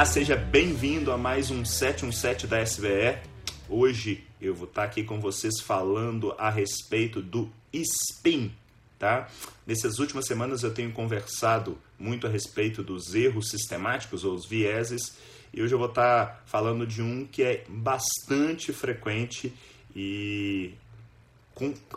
Olá, seja bem-vindo a mais um 717 da SBE. Hoje eu vou estar aqui com vocês falando a respeito do SPIN, tá? Nessas últimas semanas eu tenho conversado muito a respeito dos erros sistemáticos ou os vieses e hoje eu vou estar falando de um que é bastante frequente e,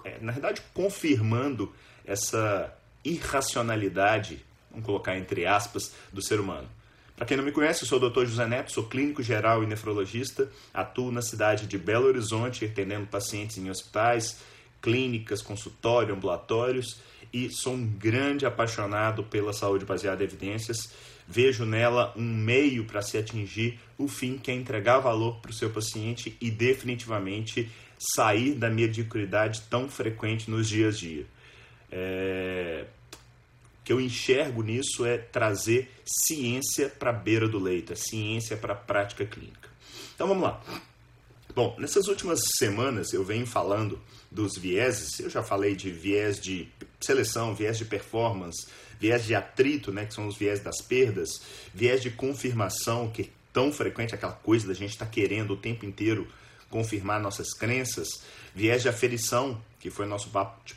é, na verdade, confirmando essa irracionalidade, vamos colocar entre aspas, do ser humano. Para quem não me conhece, eu sou o Dr. José Neto, sou clínico geral e nefrologista, atuo na cidade de Belo Horizonte, atendendo pacientes em hospitais, clínicas, consultório, ambulatórios e sou um grande apaixonado pela saúde baseada em evidências. Vejo nela um meio para se atingir o fim que é entregar valor para o seu paciente e definitivamente sair da mediocridade tão frequente nos dias a dia. É, que eu enxergo nisso é trazer ciência para a beira do leito, a ciência para a prática clínica. Então vamos lá. Bom, nessas últimas semanas eu venho falando dos vieses, eu já falei de viés de seleção, viés de performance, viés de atrito, né, que são os viés das perdas, viés de confirmação, que é tão frequente aquela coisa da gente estar tá querendo o tempo inteiro confirmar nossas crenças, viés de aferição, que foi nosso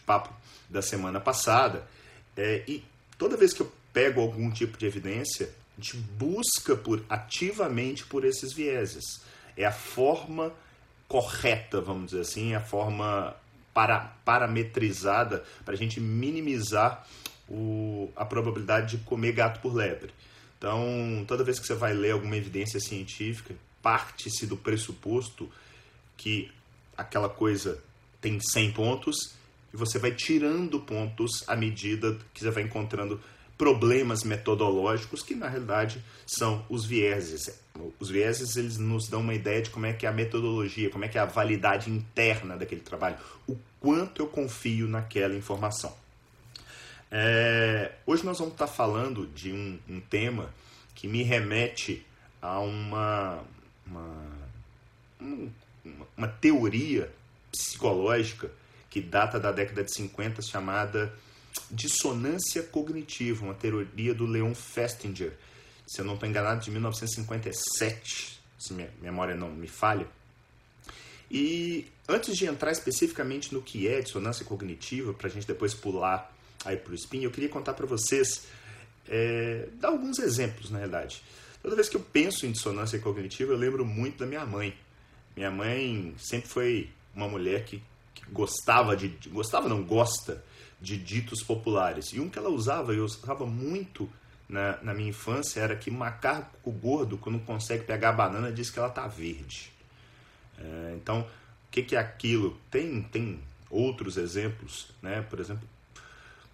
papo da semana passada, é, e toda vez que eu pego algum tipo de evidência, a gente busca por ativamente por esses vieses. É a forma correta, vamos dizer assim, a forma para, parametrizada para a gente minimizar o, a probabilidade de comer gato por lebre. Então, toda vez que você vai ler alguma evidência científica, parte-se do pressuposto que aquela coisa tem 100 pontos e você vai tirando pontos à medida que você vai encontrando problemas metodológicos que na realidade são os vieses. Os vieses eles nos dão uma ideia de como é que é a metodologia, como é que é a validade interna daquele trabalho, o quanto eu confio naquela informação. É, hoje nós vamos estar falando de um, um tema que me remete a uma, uma, uma teoria psicológica que data da década de 50, chamada dissonância cognitiva, uma teoria do Leon Festinger, se eu não estou enganado, de 1957, se minha memória não me falha. E antes de entrar especificamente no que é dissonância cognitiva, para a gente depois pular aí para o spin, eu queria contar para vocês, é, dar alguns exemplos, na verdade. Toda vez que eu penso em dissonância cognitiva, eu lembro muito da minha mãe. Minha mãe sempre foi uma mulher que gostava de, gostava não gosta de ditos populares. E um que ela usava, eu usava muito na, na minha infância, era que macaco gordo, quando consegue pegar a banana, diz que ela tá verde. É, então, o que, que é aquilo? Tem, tem outros exemplos, né? Por exemplo,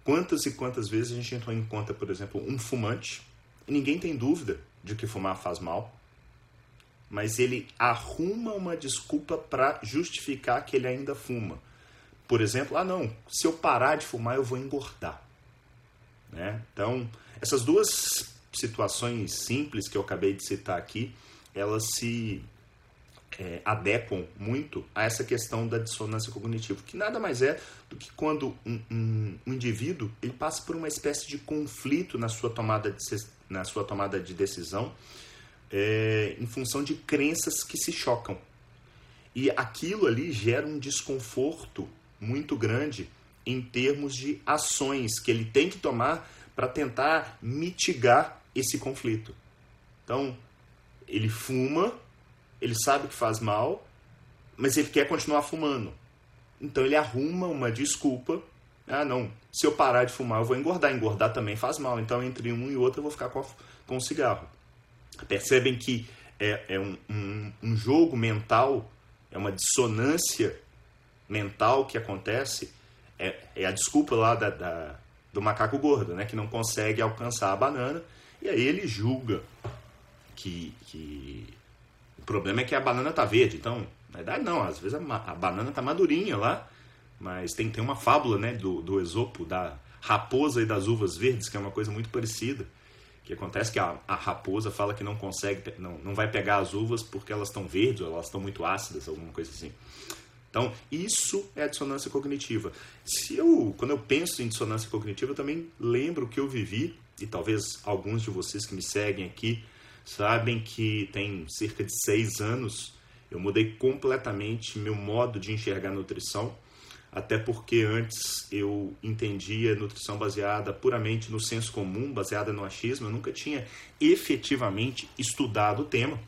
quantas e quantas vezes a gente entrou em conta, por exemplo, um fumante, e ninguém tem dúvida de que fumar faz mal, mas ele arruma uma desculpa para justificar que ele ainda fuma. Por exemplo, ah não, se eu parar de fumar eu vou engordar. Né? Então, essas duas situações simples que eu acabei de citar aqui, elas se é, adequam muito a essa questão da dissonância cognitiva, que nada mais é do que quando um, um, um indivíduo ele passa por uma espécie de conflito na sua tomada de, na sua tomada de decisão é, em função de crenças que se chocam. E aquilo ali gera um desconforto muito grande em termos de ações que ele tem que tomar para tentar mitigar esse conflito. Então, ele fuma, ele sabe que faz mal, mas ele quer continuar fumando. Então, ele arruma uma desculpa. Ah, não, se eu parar de fumar, eu vou engordar. Engordar também faz mal. Então, entre um e outro, eu vou ficar com, com o cigarro. Percebem que é, é um, um, um jogo mental, é uma dissonância mental que acontece, é, é a desculpa lá da, da, do macaco gordo, né, que não consegue alcançar a banana, e aí ele julga que, que o problema é que a banana está verde. Então, na verdade, não, às vezes a, a banana está madurinha lá, mas tem, tem uma fábula né, do, do Esopo, da raposa e das uvas verdes, que é uma coisa muito parecida que acontece que a, a, raposa fala que não consegue, não, não vai pegar as uvas porque elas estão verdes ou elas estão muito ácidas, alguma coisa assim. Então, isso é a dissonância cognitiva. Se eu, quando eu penso em dissonância cognitiva, eu também lembro que eu vivi, e talvez alguns de vocês que me seguem aqui sabem que tem cerca de seis anos eu mudei completamente meu modo de enxergar nutrição, até porque antes eu entendia nutrição baseada puramente no senso comum, baseada no achismo, eu nunca tinha efetivamente estudado o tema.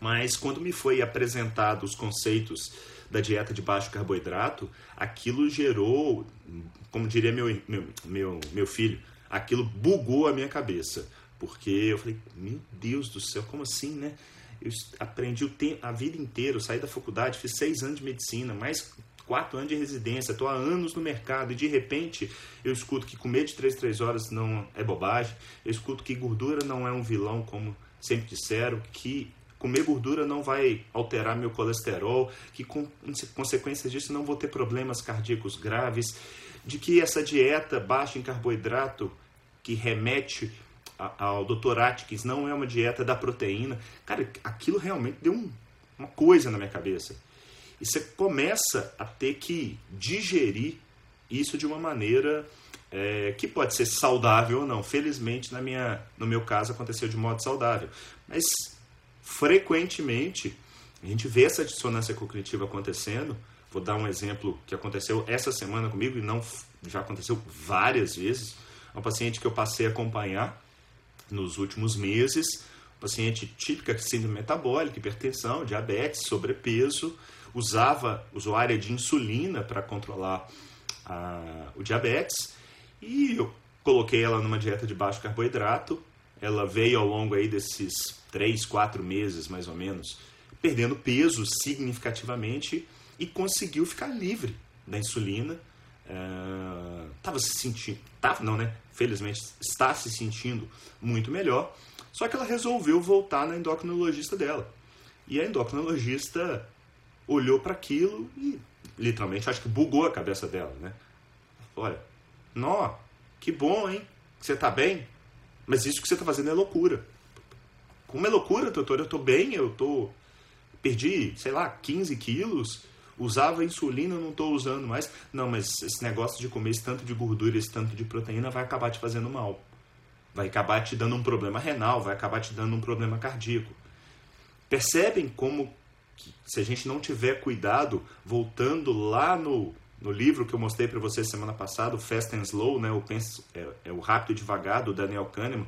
Mas quando me foi apresentado os conceitos da dieta de baixo carboidrato, aquilo gerou, como diria meu, meu, meu, meu filho, aquilo bugou a minha cabeça. Porque eu falei, meu Deus do céu, como assim, né? Eu aprendi a vida inteira, saí da faculdade, fiz seis anos de medicina, mais quatro anos de residência, estou há anos no mercado e de repente eu escuto que comer de três, três horas não é bobagem, eu escuto que gordura não é um vilão, como sempre disseram, que comer gordura não vai alterar meu colesterol, que com consequências disso não vou ter problemas cardíacos graves, de que essa dieta baixa em carboidrato que remete ao Dr. Atkins não é uma dieta da proteína. Cara, aquilo realmente deu um, uma coisa na minha cabeça. E você começa a ter que digerir isso de uma maneira é, que pode ser saudável ou não. Felizmente, na minha, no meu caso, aconteceu de modo saudável. Mas, frequentemente, a gente vê essa dissonância cognitiva acontecendo. Vou dar um exemplo que aconteceu essa semana comigo e não já aconteceu várias vezes. Uma paciente que eu passei a acompanhar nos últimos meses, paciente típica síndrome metabólica, hipertensão, diabetes, sobrepeso, usava usuária de insulina para controlar a, o diabetes e eu coloquei ela numa dieta de baixo carboidrato. Ela veio ao longo aí desses três, quatro meses mais ou menos, perdendo peso significativamente e conseguiu ficar livre da insulina. Estava uh, se sentindo, tava, não, né? felizmente está se sentindo muito melhor. Só que ela resolveu voltar na endocrinologista dela. E a endocrinologista olhou para aquilo e literalmente acho que bugou a cabeça dela, né? Olha, nó, que bom, hein? Você tá bem? Mas isso que você tá fazendo é loucura. Como é loucura, doutor? Eu tô bem, eu tô perdi, sei lá, 15 quilos Usava insulina, não estou usando mais. Não, mas esse negócio de comer esse tanto de gordura, esse tanto de proteína vai acabar te fazendo mal. Vai acabar te dando um problema renal, vai acabar te dando um problema cardíaco. Percebem como, se a gente não tiver cuidado, voltando lá no, no livro que eu mostrei para vocês semana passada, Fast and Slow, né, o, penso, é, é, o Rápido e Devagar, do Daniel Kahneman,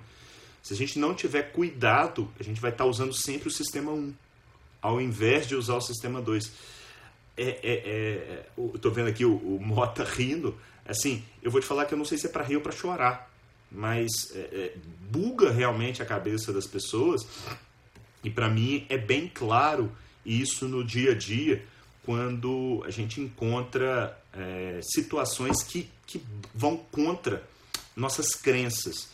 se a gente não tiver cuidado, a gente vai estar tá usando sempre o sistema 1, ao invés de usar o sistema 2 é, é, é, eu tô vendo aqui o, o, Mota rindo. Assim, eu vou te falar que eu não sei se é para rir ou para chorar, mas é, é, buga realmente a cabeça das pessoas. E para mim é bem claro isso no dia a dia, quando a gente encontra é, situações que, que vão contra nossas crenças.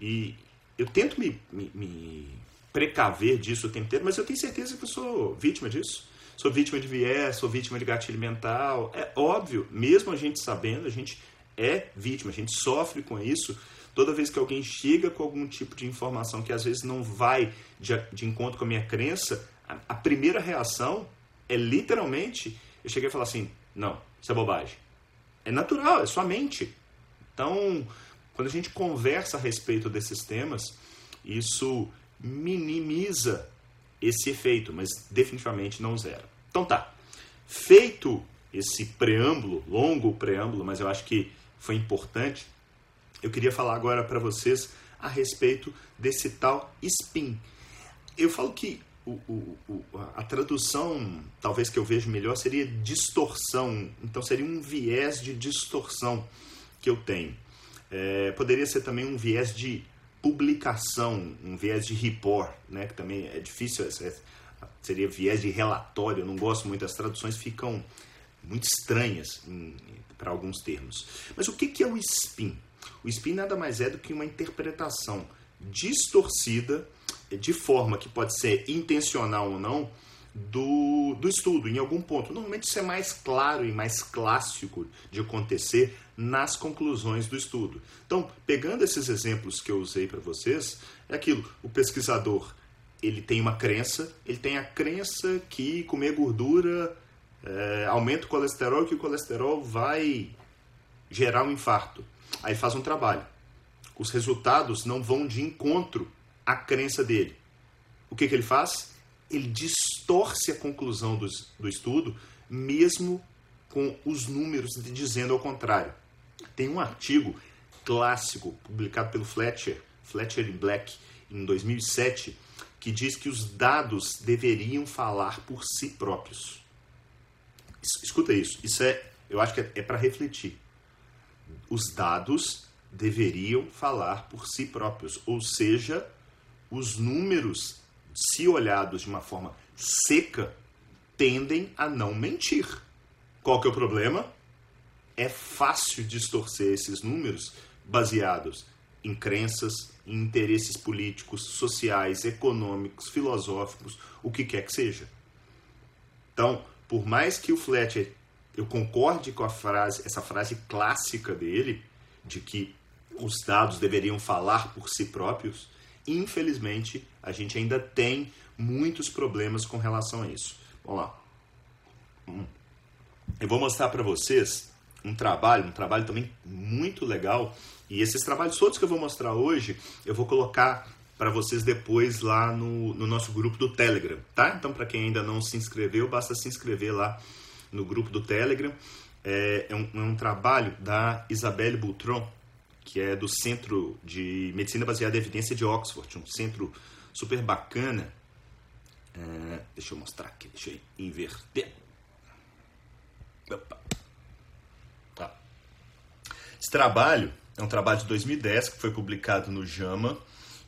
E eu tento me, me, me precaver disso o tempo inteiro, mas eu tenho certeza que eu sou vítima disso sou vítima de viés, sou vítima de gatilho mental. É óbvio, mesmo a gente sabendo, a gente é vítima, a gente sofre com isso. Toda vez que alguém chega com algum tipo de informação que às vezes não vai de, de encontro com a minha crença, a, primeira reação é literalmente eu cheguei a falar assim: não, isso é bobagem. É natural, é sua mente. Então, quando a gente conversa a respeito desses temas, isso minimiza esse efeito, mas definitivamente não zero. Então tá. Feito esse preâmbulo, longo preâmbulo, mas eu acho que foi importante, eu queria falar agora para vocês a respeito desse tal spin. Eu falo que o, o, a tradução, talvez que eu vejo melhor, seria distorção. Então seria um viés de distorção que eu tenho. É, poderia ser também um viés de publicação, um viés de report, né, que também é difícil, é, seria viés de relatório, eu não gosto muito, as traduções ficam muito estranhas para alguns termos. Mas o que, que é o spin? O spin nada mais é do que uma interpretação distorcida, de forma que pode ser intencional ou não, do, do estudo, em algum ponto. Normalmente isso é mais claro e mais clássico de acontecer nas conclusões do estudo. Então, pegando esses exemplos que eu usei para vocês, é aquilo: o pesquisador ele tem uma crença, ele tem a crença que comer gordura é, aumenta o colesterol, que o colesterol vai gerar um infarto. Aí faz um trabalho. Os resultados não vão de encontro à crença dele. o que, que ele faz? Ele distorce a conclusão do, do estudo, mesmo com os números dizendo ao contrário. Tem um artigo clássico publicado pelo Fletcher, Fletcher e Black, em 2007, que diz que os dados deveriam falar por si próprios. Escuta isso, isso é, eu acho que é, é para refletir. Os dados deveriam falar por si próprios, ou seja, os números, se olhados de uma forma seca, tendem a não mentir. Qual que é o problema? É fácil distorcer esses números baseados em crenças, em interesses políticos, sociais, econômicos, filosóficos, o que quer que seja. Então, por mais que o Fletcher eu concorde com a frase, essa frase clássica dele de que os dados deveriam falar por si próprios, infelizmente a gente ainda tem muitos problemas com relação a isso. Vamos lá. Hum. Eu vou mostrar para vocês um trabalho, um trabalho também muito legal. E esses trabalhos todos que eu vou mostrar hoje, eu vou colocar para vocês depois lá no, no, nosso grupo do Telegram, tá? Então, para quem ainda não se inscreveu, basta se inscrever lá no grupo do Telegram. É, é, um, é um, trabalho da Isabelle Boutron, que é do Centro de Medicina Baseada em Evidência de Oxford, um centro super bacana. É, deixa eu mostrar aqui, deixa eu inverter. Opa. Tá. Esse trabalho é um trabalho de 2010 que foi publicado no JAMA.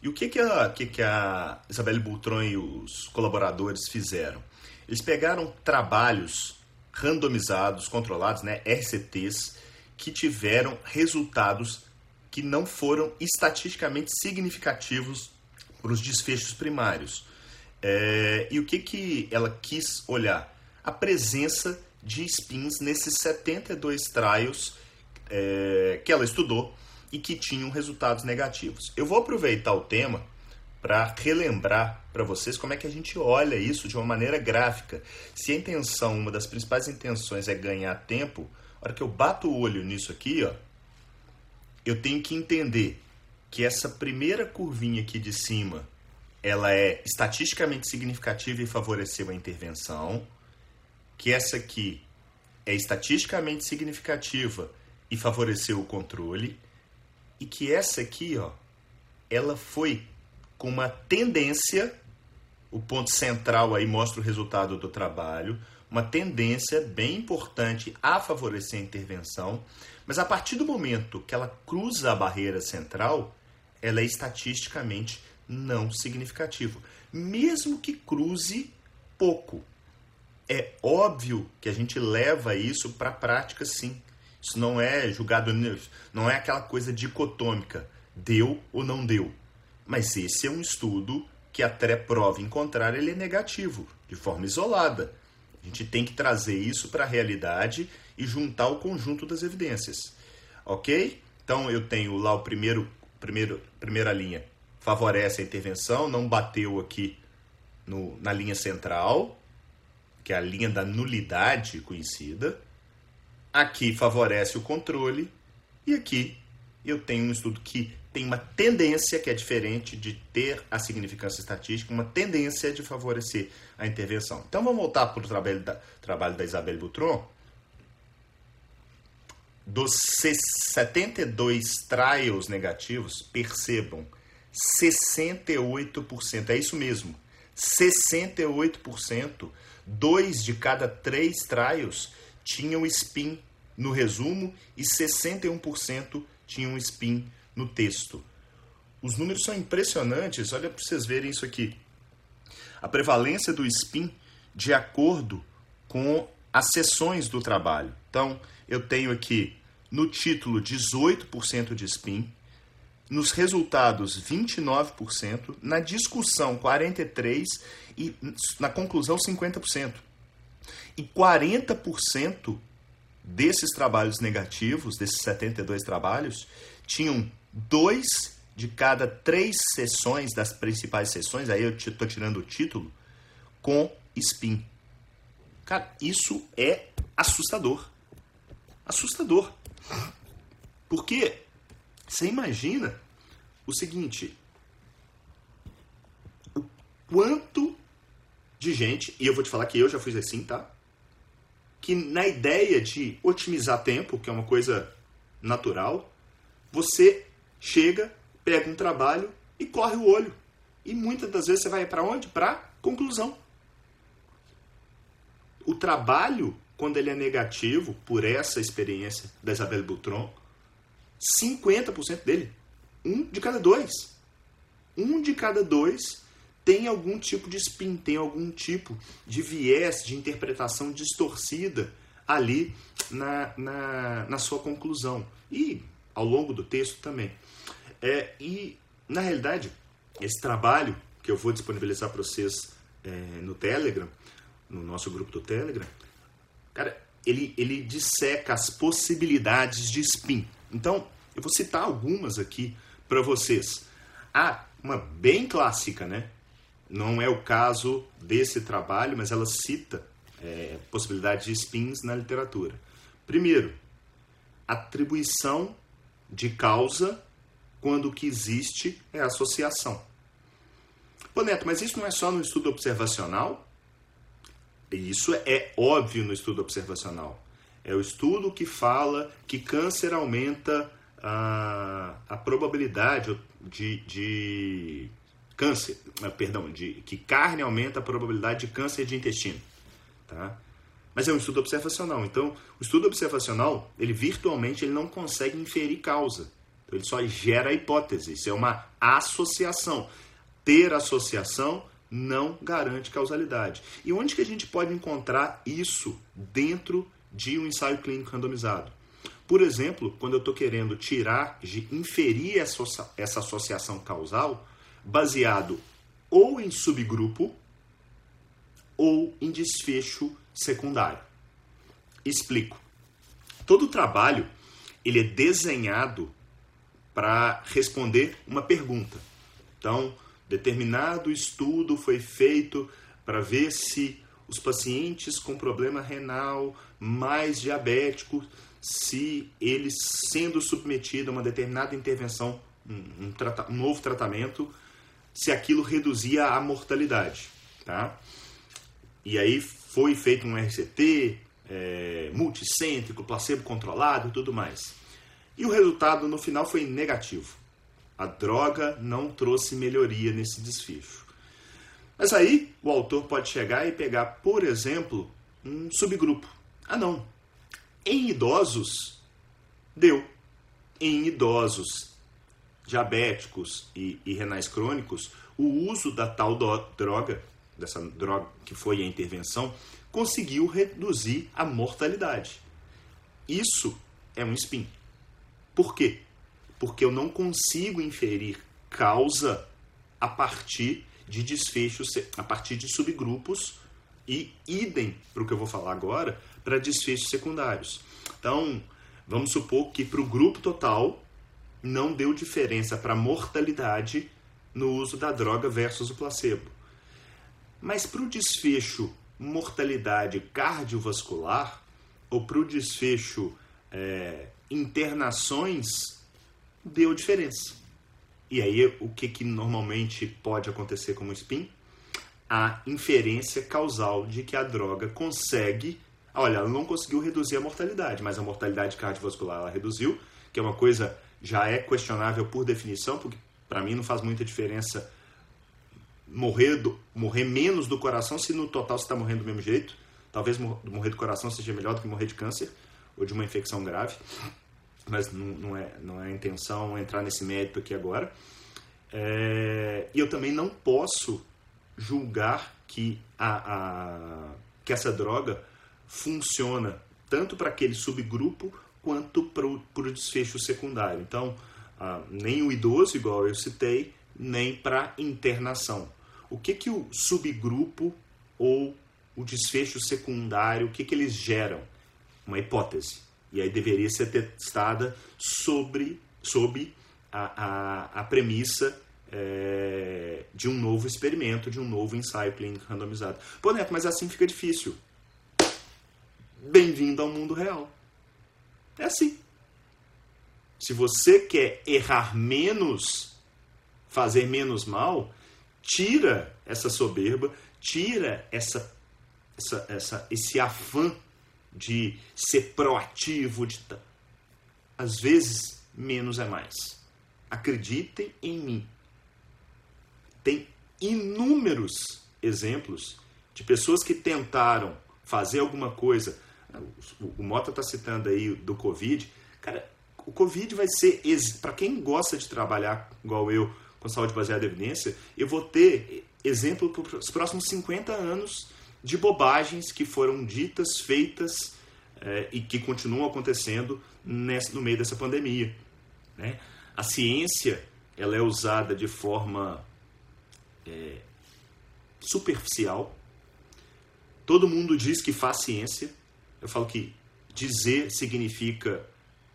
E o que, que, a, que, que a Isabelle Boutron e os colaboradores fizeram? Eles pegaram trabalhos randomizados, controlados, né, RCTs, que tiveram resultados que não foram estatisticamente significativos para os desfechos primários. É, e o que, que ela quis olhar? A presença de spins nesses 72 trials é, que ela estudou e que tinham resultados negativos. Eu vou aproveitar o tema para relembrar para vocês como é que a gente olha isso de uma maneira gráfica. Se a intenção, uma das principais intenções é ganhar tempo, a hora que eu bato o olho nisso aqui, ó, eu tenho que entender que essa primeira curvinha aqui de cima, ela é estatisticamente significativa e favoreceu a intervenção, que essa aqui é estatisticamente significativa e favoreceu o controle, e que essa aqui, ó, ela foi com uma tendência, o ponto central aí mostra o resultado do trabalho, uma tendência bem importante a favorecer a intervenção, mas a partir do momento que ela cruza a barreira central, ela é estatisticamente não significativa, mesmo que cruze pouco. É óbvio que a gente leva isso para a prática, sim. Isso não é julgado, não é aquela coisa dicotômica, deu ou não deu. Mas esse é um estudo que até prova em contrário ele é negativo, de forma isolada. A gente tem que trazer isso para a realidade e juntar o conjunto das evidências. Ok? Então eu tenho lá o primeiro, primeiro primeira linha favorece a intervenção, não bateu aqui no, na linha central, que é a linha da nulidade conhecida. Aqui favorece o controle e aqui eu tenho um estudo que tem uma tendência que é diferente de ter a significância estatística, uma tendência de favorecer a intervenção. Então vamos voltar para o trabalho da, trabalho da Isabelle Boutron. Dos 72 trials negativos, percebam, 68%, é isso mesmo, 68%, dois de cada três trials tinham spin no resumo e 61% tinham spin no texto. Os números são impressionantes, olha para vocês verem isso aqui. A prevalência do spin de acordo com as sessões do trabalho. Então, eu tenho aqui no título 18% de spin, nos resultados 29%, na discussão 43% e na conclusão 50%. E 40% desses trabalhos negativos, desses 72 trabalhos, tinham dois de cada três sessões das principais sessões, aí eu estou tirando o título, com spin. Cara, isso é assustador. Assustador. Porque você imagina o seguinte: quanto de gente, e eu vou te falar que eu já fui assim, tá? Que na ideia de otimizar tempo, que é uma coisa natural, você chega, pega um trabalho e corre o olho. E muitas das vezes você vai para onde? Para conclusão. O trabalho, quando ele é negativo, por essa experiência da Isabelle Boutron, 50% dele, um de cada dois. Um de cada dois tem algum tipo de spin, tem algum tipo de viés de interpretação distorcida ali na, na, na sua conclusão. E ao longo do texto também. É, e, na realidade, esse trabalho que eu vou disponibilizar para vocês é, no Telegram, no nosso grupo do Telegram, cara, ele, ele disseca as possibilidades de spin. Então, eu vou citar algumas aqui para vocês. Ah, uma bem clássica, né? Não é o caso desse trabalho, mas ela cita é, possibilidade de spins na literatura. Primeiro, atribuição de causa quando o que existe é associação. Pô, Neto, mas isso não é só no estudo observacional? Isso é óbvio no estudo observacional. É o estudo que fala que câncer aumenta a, a probabilidade de, de câncer, ah, perdão, de que carne aumenta a probabilidade de câncer de intestino, tá? Mas é um estudo observacional. Então, o estudo observacional, ele virtualmente ele não consegue inferir causa. Então, ele só gera hipótese. Isso é uma associação. Ter associação não garante causalidade. E onde que a gente pode encontrar isso dentro de um ensaio clínico randomizado? Por exemplo, quando eu estou querendo tirar, de inferir essa, essa associação causal, baseado ou em subgrupo ou em desfecho secundário. Explico. Todo trabalho ele é desenhado para responder uma pergunta. Então, determinado estudo foi feito para ver se os pacientes com problema renal mais diabéticos se ele sendo submetido a uma determinada intervenção, um, um, um novo tratamento, se aquilo reduzia a mortalidade, tá? E aí foi feito um RCT é, multicêntrico, placebo controlado e tudo mais. E o resultado no final foi negativo. A droga não trouxe melhoria nesse desfecho. Mas aí o autor pode chegar e pegar, por exemplo, um subgrupo. Ah, não, em idosos, deu. Em idosos diabéticos e, e renais crônicos, o uso da tal do, droga, dessa droga que foi a intervenção, conseguiu reduzir a mortalidade. Isso é um spin. Por quê? Porque eu não consigo inferir causa a partir de desfechos, a partir de subgrupos e idem para o que eu vou falar agora, para desfechos secundários. Então, vamos supor que para o grupo total não deu diferença para mortalidade no uso da droga versus o placebo. Mas para o desfecho mortalidade cardiovascular ou para o desfecho é, internações, deu diferença. E aí, o que, que normalmente pode acontecer como SPIN? A inferência causal de que a droga consegue Olha, ela não conseguiu reduzir a mortalidade, mas a mortalidade cardiovascular ela reduziu, que é uma coisa já é questionável por definição, porque para mim não faz muita diferença morrer, do, morrer menos do coração se no total você está morrendo do mesmo jeito. Talvez morrer do coração seja melhor do que morrer de câncer ou de uma infecção grave, mas não, não é, não é a intenção entrar nesse mérito aqui agora. É, e eu também não posso julgar que, a, a, que essa droga funciona tanto para aquele subgrupo quanto para o desfecho secundário. Então, nem o idoso, igual eu citei, nem para internação. O que, que o subgrupo ou o desfecho secundário, o que, que eles geram? Uma hipótese. E aí deveria ser testada sobre, sob a, a, a premissa é, de um novo experimento, de um novo ensaio clínico randomizado. Pô, Neto, mas assim fica difícil. Bem-vindo ao mundo real. É assim. Se você quer errar menos, fazer menos mal, tira essa soberba, tira essa, essa, essa, esse afã de ser proativo, de às vezes menos é mais. Acreditem em mim. Tem inúmeros exemplos de pessoas que tentaram fazer alguma coisa. O Mota está citando aí do Covid. Cara, o Covid vai ser. Para quem gosta de trabalhar igual eu, com saúde baseada em evidência, eu vou ter exemplo para os próximos 50 anos de bobagens que foram ditas, feitas é, e que continuam acontecendo nesse, no meio dessa pandemia. Né? A ciência ela é usada de forma é, superficial. Todo mundo diz que faz ciência. Eu falo que dizer significa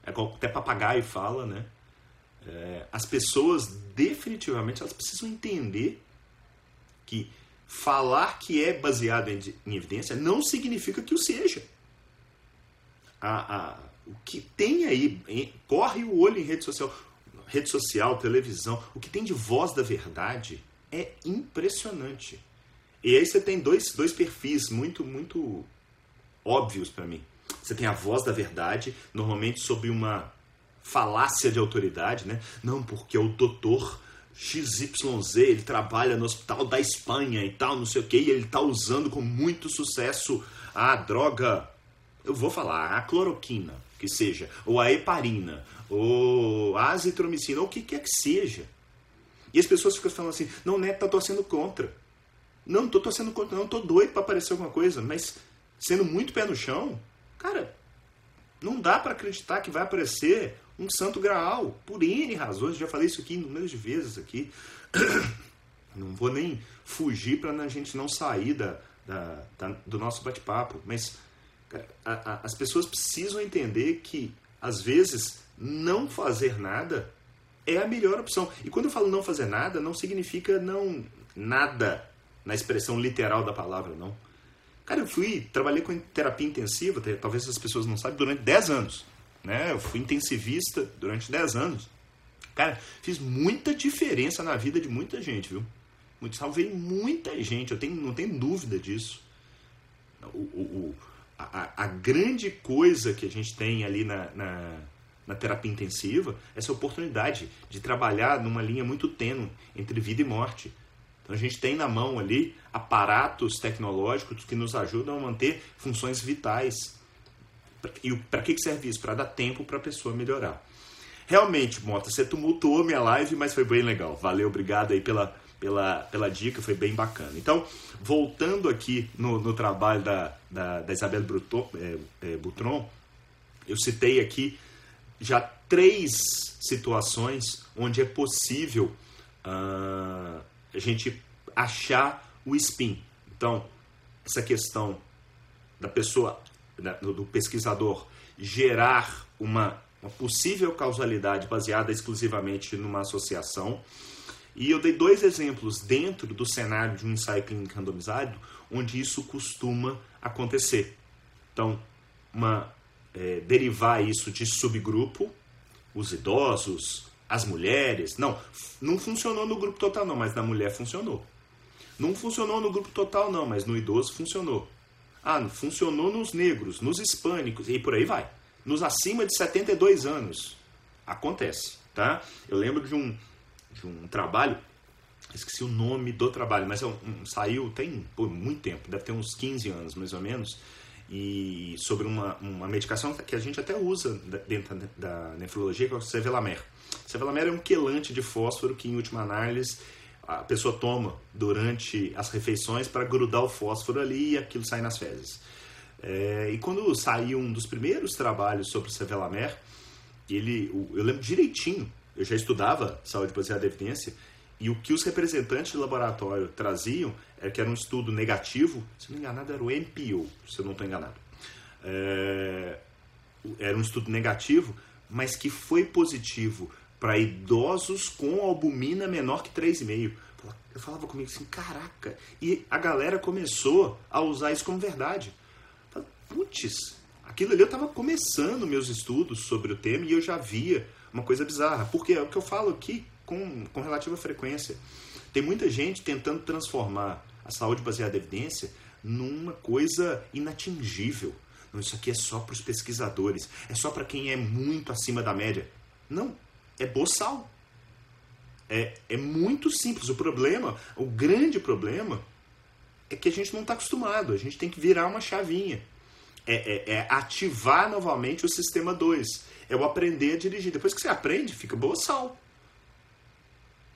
é até papagaio fala, né? As pessoas definitivamente elas precisam entender que falar que é baseado em, em evidência não significa que o seja. A, a, o que tem aí, em, corre o olho em rede social, rede social, televisão, o que tem de voz da verdade é impressionante. E aí você tem dois, dois perfis muito, muito óbvios para mim. Você tem a voz da verdade, normalmente sob uma falácia de autoridade, né? Não, porque o doutor XYZ, ele trabalha no hospital da Espanha e tal, não sei o que, e ele tá usando com muito sucesso a droga, eu vou falar, a cloroquina, que seja, ou a heparina, ou a azitromicina, ou o que quer que seja. E as pessoas ficam falando assim, não, Neto tá torcendo contra. Não, tô torcendo contra, não, tô doido para aparecer alguma coisa, mas sendo muito pé no chão, cara, não dá para acreditar que vai aparecer um santo graal, por N razões, já falei isso aqui inúmeras vezes aqui. Não vou nem fugir para a gente não sair da, da, da do nosso bate-papo, mas a, a, as pessoas precisam entender que, às vezes, não fazer nada é a melhor opção. E quando eu falo não fazer nada, não significa não nada na expressão literal da palavra, não. Cara, eu fui, trabalhei com terapia intensiva, talvez as pessoas não sabem, durante 10 anos. Né? Eu fui intensivista durante 10 anos. Cara, fiz muita diferença na vida de muita gente, viu? Muito, salvei muita gente, eu tenho, não tenho dúvida disso. O, o, a, a, grande coisa que a gente tem ali na, na, na terapia intensiva é essa oportunidade de trabalhar numa linha muito tênue entre vida e morte. Então a gente tem na mão ali aparatos tecnológicos que nos ajudam a manter funções vitais e para que serve isso? Para dar tempo para a pessoa melhorar. Realmente, Mota, você tumultuou minha live, mas foi bem legal. Valeu, obrigado aí pela, pela, pela dica, foi bem bacana. Então, voltando aqui no, no trabalho da, da, da Isabelle Bruton, é, é, Boutron, eu citei aqui já três situações onde é possível uh, a gente achar o spin. Então, essa questão da pessoa do pesquisador gerar uma, uma possível causalidade baseada exclusivamente numa associação. E eu dei dois exemplos dentro do cenário de um ensaio clínico randomizado onde isso costuma acontecer. Então, uma, é, derivar isso de subgrupo, os idosos, as mulheres. Não, não funcionou no grupo total não, mas na mulher funcionou. Não funcionou no grupo total não, mas no idoso funcionou. Ah, funcionou nos negros, nos hispânicos e por aí vai. Nos acima de 72 anos. Acontece, tá? Eu lembro de um, de um trabalho, esqueci o nome do trabalho, mas é um, um, saiu tem por muito tempo, deve ter uns 15 anos mais ou menos, e sobre uma, uma medicação que a gente até usa dentro da nefrologia, que é o Sevelamer. Sevelamer é um quelante de fósforo que, em última análise, a pessoa toma durante as refeições para grudar o fósforo ali e aquilo sai nas fezes. É, e quando saiu um dos primeiros trabalhos sobre Sevelamer, ele, eu lembro direitinho, eu já estudava saúde baseada em evidência, e o que os representantes do laboratório traziam era que era um estudo negativo, se não enganado era o MPO, se eu não estou enganado. É, era um estudo negativo, mas que foi positivo para idosos com albumina menor que 3,5. Eu falava comigo assim, caraca. E a galera começou a usar isso como verdade. Putz, aquilo ali eu estava começando meus estudos sobre o tema e eu já via uma coisa bizarra. Porque é o que eu falo aqui com, com relativa frequência. Tem muita gente tentando transformar a saúde baseada em evidência numa coisa inatingível. Não, isso aqui é só para os pesquisadores, é só para quem é muito acima da média. Não, é boçal. É, é muito simples. O problema, o grande problema, é que a gente não está acostumado. A gente tem que virar uma chavinha. É, é, é, ativar novamente o sistema 2. É o aprender a dirigir. Depois que você aprende, fica boçal.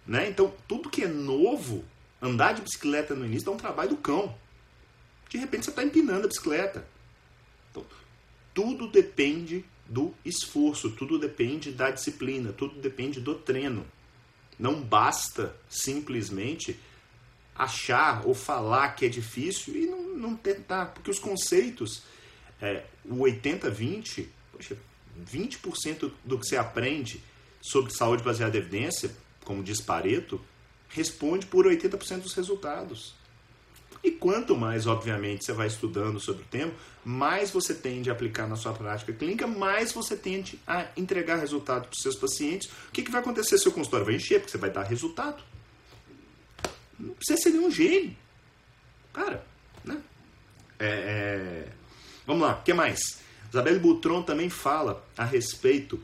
Né? Então, tudo que é novo, andar de bicicleta no início dá um trabalho do cão. De repente você está empinando a bicicleta. Então, tudo depende do esforço, tudo depende da disciplina, tudo depende do treino. Não basta simplesmente achar ou falar que é difícil e não, não tentar, porque os conceitos, é, o 80-20, 20% do que você aprende sobre saúde baseada em evidência, como diz Pareto, responde por 80% dos resultados. E quanto mais, obviamente, você vai estudando sobre o tema, mais você tende a aplicar na sua prática clínica, mais você tende a entregar resultado para os seus pacientes. O que, que vai acontecer? Seu consultório vai encher, porque você vai dar resultado. Não precisa ser nenhum gênio. Cara, né? É, é... Vamos lá, o que mais? Isabelle Boutron também fala a respeito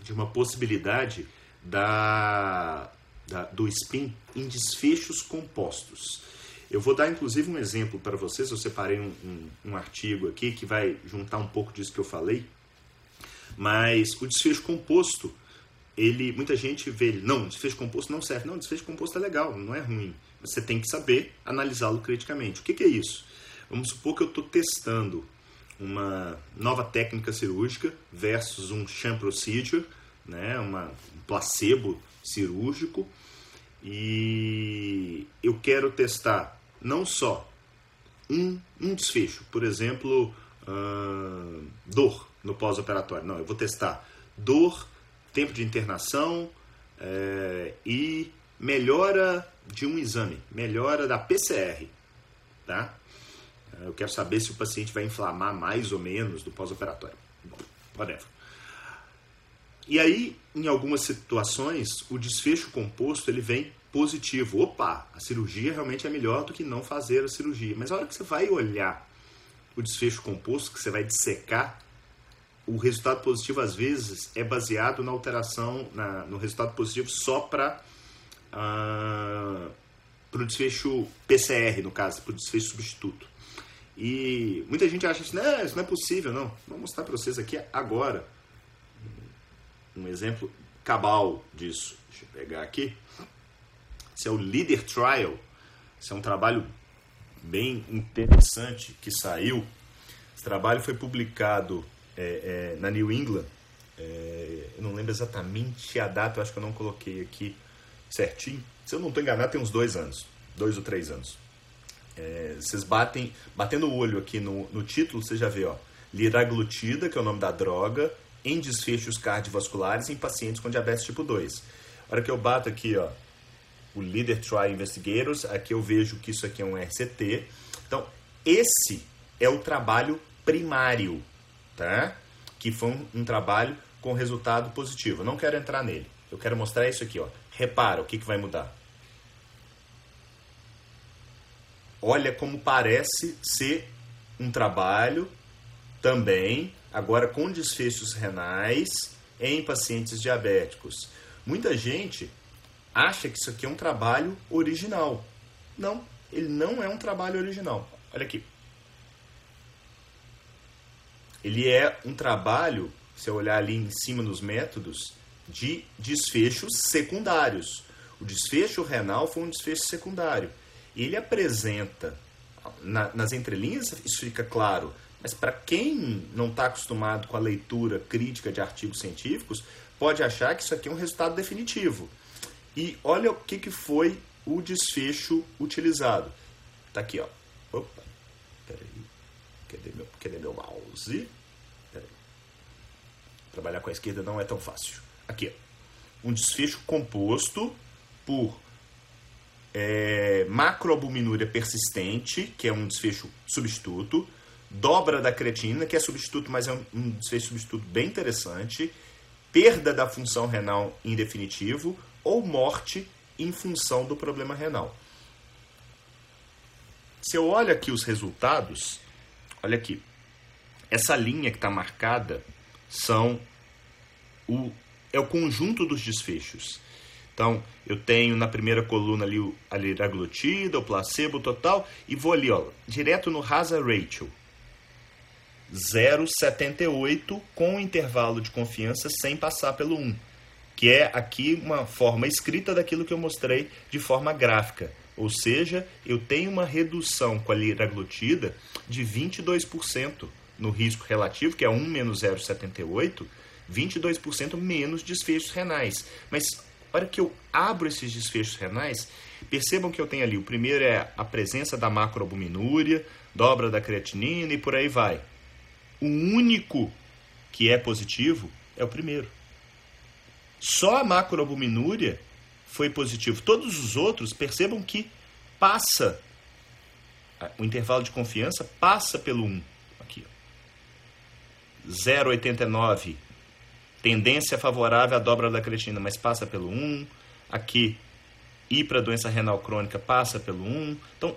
de uma possibilidade da, da, do SPIN em desfechos compostos. Eu vou dar inclusive um exemplo para vocês. Eu separei um, um, um, artigo aqui que vai juntar um pouco disso que eu falei. Mas o desfecho composto, ele, muita gente vê ele, não, desfecho composto não serve. Não, desfecho composto é legal, não é ruim. Você tem que saber analisá-lo criticamente. O que, que é isso? Vamos supor que eu estou testando uma nova técnica cirúrgica versus um sham procedure, né, uma, um placebo cirúrgico, e eu quero testar não só um, um desfecho, por exemplo, uh, dor no pós-operatório. Não, eu vou testar dor, tempo de internação é, e melhora de um exame, melhora da PCR, tá? Eu quero saber se o paciente vai inflamar mais ou menos do pós-operatório. Whatever. E aí, em algumas situações, o desfecho composto ele vem positivo. Opa, a cirurgia realmente é melhor do que não fazer a cirurgia. Mas a hora que você vai olhar o desfecho composto, que você vai dissecar, o resultado positivo às vezes é baseado na alteração, na, no resultado positivo só para uh, ah, o desfecho PCR, no caso, para o desfecho substituto. E muita gente acha assim, não, isso não é possível, não. Vou mostrar para vocês aqui agora um exemplo cabal disso. Deixa eu pegar aqui. Esse é o Leader Trial. Esse é um trabalho bem interessante que saiu. Esse trabalho foi publicado é, é, na New England. É, eu não lembro exatamente a data, eu acho que eu não coloquei aqui certinho. Se eu não estou enganado, tem uns dois anos, dois ou três anos. É, vocês batem, batendo o olho aqui no, no título, você já vê, ó, liraglutida, que é o nome da droga, em desfechos cardiovasculares em pacientes com diabetes tipo 2. A hora que eu bato aqui, ó, o Leader Trial Investigators, aqui eu vejo que isso aqui é um RCT. Então, esse é o trabalho primário, tá? Que foi um, um trabalho com resultado positivo. Eu não quero entrar nele. Eu quero mostrar isso aqui, ó. Repara o que, que vai mudar. Olha como parece ser um trabalho também, agora com desfechos renais em pacientes diabéticos. Muita gente acha que isso aqui é um trabalho original. Não, ele não é um trabalho original. Olha aqui. Ele é um trabalho, se eu olhar ali em cima nos métodos, de desfechos secundários. O desfecho renal foi um desfecho secundário. Ele apresenta, na, nas entrelinhas isso fica claro, mas para quem não está acostumado com a leitura crítica de artigos científicos, pode achar que isso aqui é um resultado definitivo. E olha o que, que foi o desfecho utilizado. Tá aqui, ó. Opa, peraí. Cadê meu, cadê meu mouse? Peraí. Trabalhar com a esquerda não é tão fácil. Aqui, ó. Um desfecho composto por é, macroalbuminúria persistente, que é um desfecho substituto, dobra da creatina, que é substituto, mas é um, desfecho substituto bem interessante, perda da função renal em definitivo, ou morte em função do problema renal. Se eu olho aqui os resultados, olha aqui, essa linha que está marcada são o, é o conjunto dos desfechos. Então, eu tenho na primeira coluna ali a liraglutida, o placebo total, e vou ali, ó, direto no hazard ratio. 0,78 com intervalo de confiança sem passar pelo 1, que é aqui uma forma escrita daquilo que eu mostrei de forma gráfica. Ou seja, eu tenho uma redução com a liraglutida de 22% no risco relativo, que é 1 menos 0,78, 22% menos desfechos renais. Mas hora que eu abro esses desfechos renais, percebam que eu tenho ali, o primeiro é a presença da macroalbuminúria, dobra da creatinina e por aí vai. O único que é positivo é o primeiro. Só a macroalbuminúria foi positivo. Todos os outros, percebam que passa, o intervalo de confiança passa pelo 1. Aqui, 0,89 tendência favorável à dobra da creatina, mas passa pelo 1. Aqui, ir para doença renal crônica passa pelo 1. Então,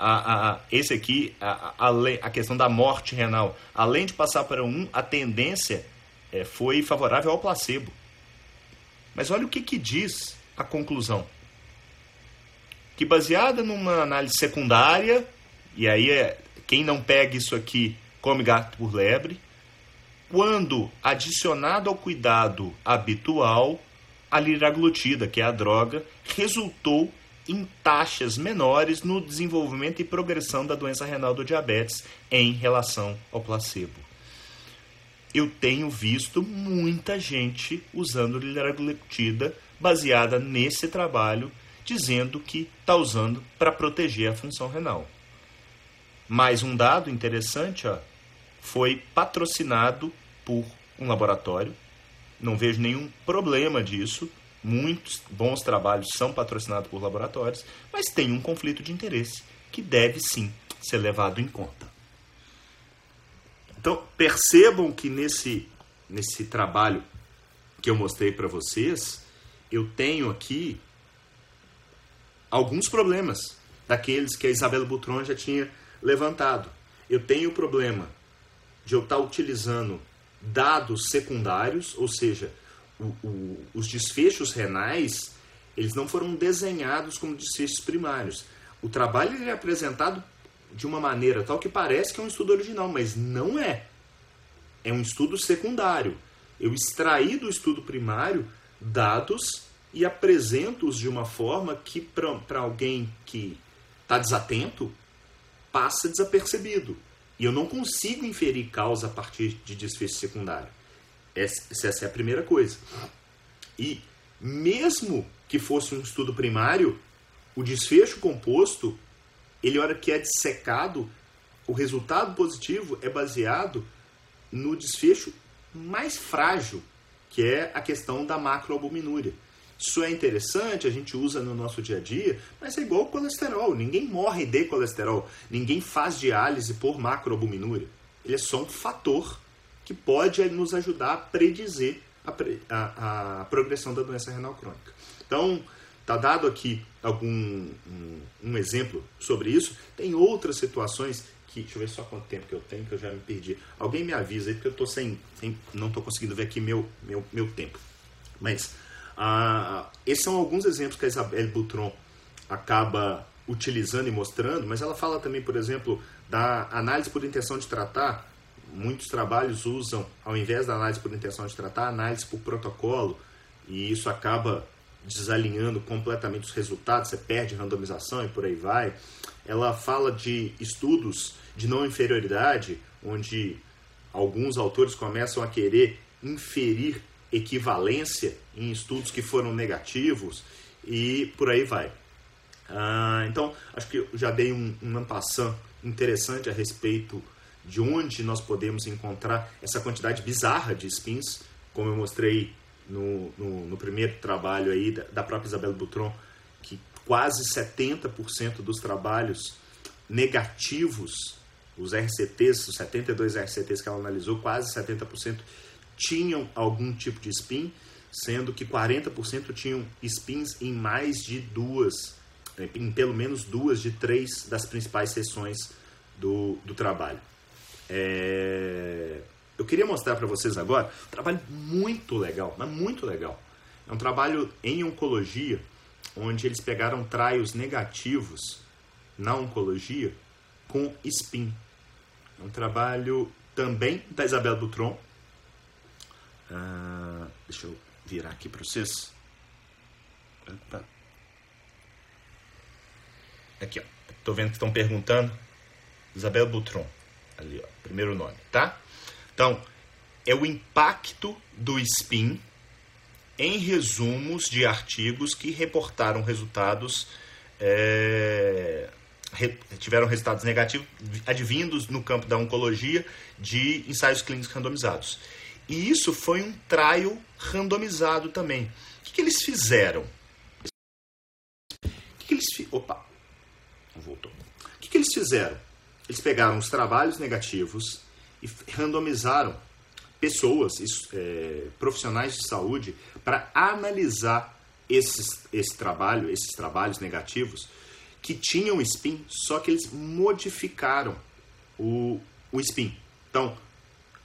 a, a, esse aqui, a, a, a, questão da morte renal, além de passar para 1, a tendência é, foi favorável ao placebo. Mas olha o que, que diz a conclusão. Que baseada numa análise secundária, e aí é, quem não pega isso aqui come gato por lebre, quando adicionado ao cuidado habitual, a liraglutida, que é a droga, resultou em taxas menores no desenvolvimento e progressão da doença renal do diabetes em relação ao placebo. Eu tenho visto muita gente usando liraglutida baseada nesse trabalho, dizendo que está usando para proteger a função renal. Mais um dado interessante, ó, foi patrocinado por um laboratório. Não vejo nenhum problema disso. Muitos bons trabalhos são patrocinados por laboratórios, mas tem um conflito de interesse que deve sim ser levado em conta. Então, percebam que nesse, nesse trabalho que eu mostrei para vocês, eu tenho aqui alguns problemas daqueles que a Isabela Butron já tinha levantado. Eu tenho o problema de eu estar utilizando dados secundários, ou seja, o, os desfechos renais, eles não foram desenhados como desfechos primários. O trabalho é apresentado de uma maneira tal que parece que é um estudo original, mas não é. É um estudo secundário. Eu extraí do estudo primário dados e apresento-os de uma forma que, para alguém que está desatento, passa desapercebido. E eu não consigo inferir causa a partir de desfecho secundário. Essa, essa é a primeira coisa. E mesmo que fosse um estudo primário, o desfecho composto, ele hora que é dissecado, o resultado positivo é baseado no desfecho mais frágil, que é a questão da macroalbuminúria. Isso é interessante, a gente usa no nosso dia a dia, mas é igual o colesterol. Ninguém morre de colesterol. Ninguém faz diálise por macroalbuminúria. Ele é só um fator que pode nos ajudar a predizer a, a, a progressão da doença renal crônica. Então, está dado aqui algum um, um, exemplo sobre isso. Tem outras situações que. Deixa eu ver só quanto tempo que eu tenho, que eu já me perdi. Alguém me avisa aí, porque eu tô sem. sem não estou conseguindo ver aqui meu, meu, meu tempo. Mas ah, esses são alguns exemplos que a Isabelle Boutron acaba utilizando e mostrando, mas ela fala também, por exemplo, da análise por intenção de tratar. Muitos trabalhos usam, ao invés da análise por intenção de tratar, análise por protocolo, e isso acaba desalinhando completamente os resultados, você perde randomização e por aí vai. Ela fala de estudos de não inferioridade, onde alguns autores começam a querer inferir equivalência em estudos que foram negativos e por aí vai. Ah, então, acho que eu já dei um, um interessante a respeito de onde nós podemos encontrar essa quantidade bizarra de spins, como eu mostrei no, no, no primeiro trabalho aí da, da própria Isabelle Boutron, que quase 70% dos trabalhos negativos, os RCTs, os 72 RCTs que ela analisou, quase 70% tinham algum tipo de spin. sendo que 40% tinham spins em mais de duas, eh, em pelo menos duas de três das principais sessões do, do trabalho. É... Eu queria mostrar para vocês agora um trabalho muito legal, mas muito legal. É um trabalho em oncologia, onde eles pegaram traios negativos na oncologia com SPIN. É um trabalho também da Isabel Dutron. Ah, deixa eu virar aqui para vocês. Opa. Aqui, ó. Tô vendo que estão perguntando. Isabel Butron. Ali, ó. Primeiro nome, tá? Então, é o impacto do SPIN em resumos de artigos que reportaram resultados é, tiveram resultados negativos advindos no campo da oncologia de ensaios clínicos randomizados. E isso foi um trial randomizado também. O que, que eles fizeram? O que, que eles fi... Opa, voltou. O que, que eles fizeram? Eles pegaram os trabalhos negativos e randomizaram pessoas, é, profissionais de saúde, para analisar esses, esse trabalho, esses trabalhos negativos que tinham spin, só que eles modificaram o, o spin. Então,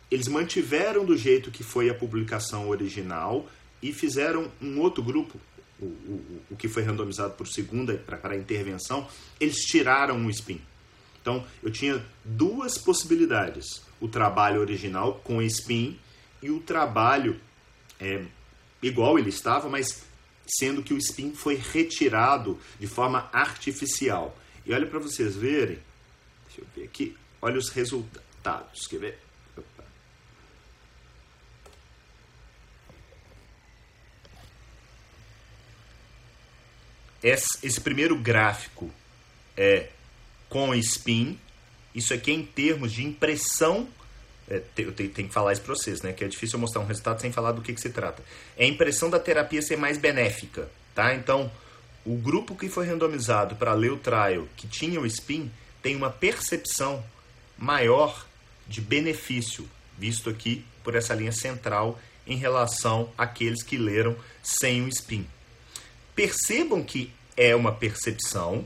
eles mantiveram do jeito que foi a publicação original e fizeram um outro grupo, o, o, o que foi randomizado por segunda para a intervenção, eles tiraram o spin. Então, eu tinha duas possibilidades: o trabalho original com spin e o trabalho é, igual ele estava, mas sendo que o spin foi retirado de forma artificial. E olha para vocês verem, deixa eu ver aqui, olha os resultados, quer ver? Esse primeiro gráfico é com spin, isso aqui é em termos de impressão é, eu tenho, que falar isso para vocês, né? Que é difícil mostrar um resultado sem falar do que, que se trata. É a impressão da terapia ser mais benéfica, tá? Então, o grupo que foi randomizado para ler o trial, que tinha o SPIN, tem uma percepção maior de benefício, visto aqui por essa linha central, em relação àqueles que leram sem o SPIN. Percebam que é uma percepção,